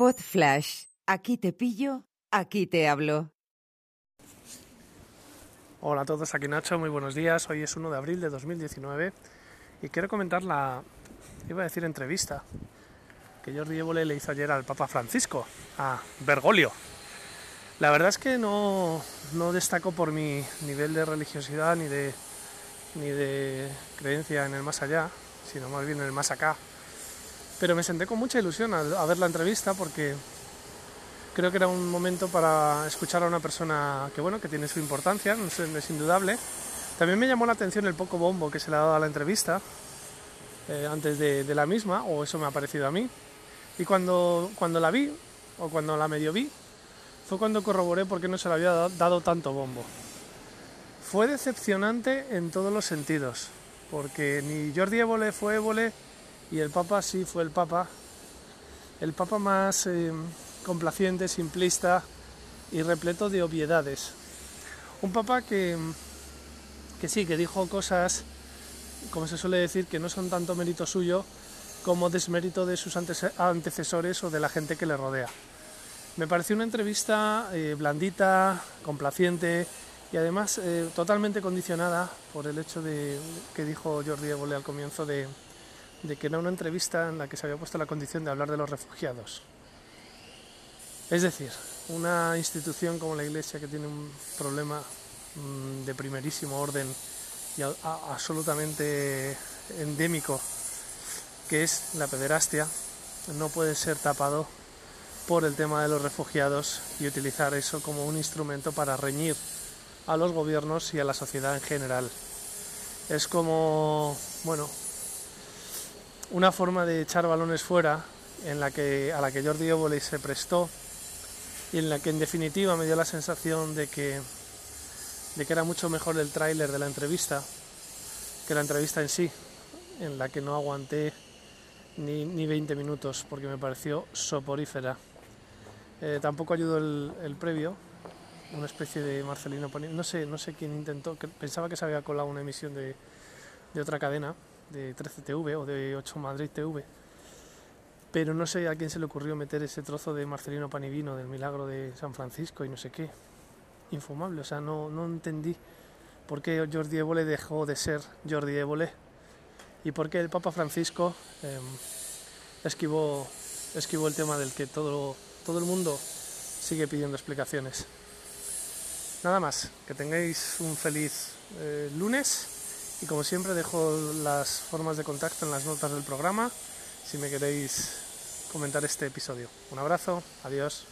Pod Flash. Aquí te pillo, aquí te hablo. Hola a todos, aquí Nacho, muy buenos días. Hoy es 1 de abril de 2019 y quiero comentar la, iba a decir entrevista, que Jordi Évole le hizo ayer al Papa Francisco, a Bergoglio. La verdad es que no, no destaco por mi nivel de religiosidad ni de, ni de creencia en el más allá, sino más bien en el más acá. Pero me senté con mucha ilusión a, a ver la entrevista porque creo que era un momento para escuchar a una persona que bueno que tiene su importancia es indudable. También me llamó la atención el poco bombo que se le ha dado a la entrevista eh, antes de, de, la misma o eso me ha parecido a mí. Y cuando cuando la vi o cuando la medio vi fue cuando corroboré por qué no se le había dado tanto bombo. Fue decepcionante en todos los sentidos porque ni Jordi Évole fue Évole y el Papa sí fue el Papa el Papa más eh, complaciente, simplista y repleto de obviedades. Un papa que, que sí, que dijo cosas, como se suele decir, que no son tanto mérito suyo como desmérito de sus antecesores o de la gente que le rodea. Me pareció una entrevista eh, blandita, complaciente y además eh, totalmente condicionada por el hecho de que dijo Jordi Évole al comienzo de, de que era una entrevista en la que se había puesto la condición de hablar de los refugiados. Es decir, una institución como la Iglesia que tiene un problema mmm, de primerísimo orden y absolutamente endémico, que es la pederastia, no puede ser tapado por el tema de los refugiados y utilizar eso como un instrumento para reñir a los gobiernos y a la sociedad en general. Es como, bueno, una forma de echar balones fuera en la que, a la que Jordi Évole se prestó y en la que en definitiva me dio la sensación de que, de que era mucho mejor el tráiler de la entrevista que la entrevista en sí, en la que no aguanté ni, ni 20 minutos porque me pareció soporífera. Eh, tampoco ayudó el, el, previo, una especie de Marcelino Panini, no sé, no sé quién intentó, que pensaba que se había colado una emisión de, de otra cadena, de 13TV o de 8 Madrid TV pero no sé a quién se le ocurrió meter ese trozo de Marcelino Panivino del milagro de San Francisco y no sé qué. Infumable, o sea, no, no entendí por qué Jordi Évole dejó de ser Jordi Évole y por qué el Papa Francisco eh, esquivó, esquivó el tema del que todo, todo el mundo sigue pidiendo explicaciones. Nada más, que tengáis un feliz eh, lunes y como siempre dejo las formas de contacto en las notas del programa si me queréis comentar este episodio. Un abrazo, adiós.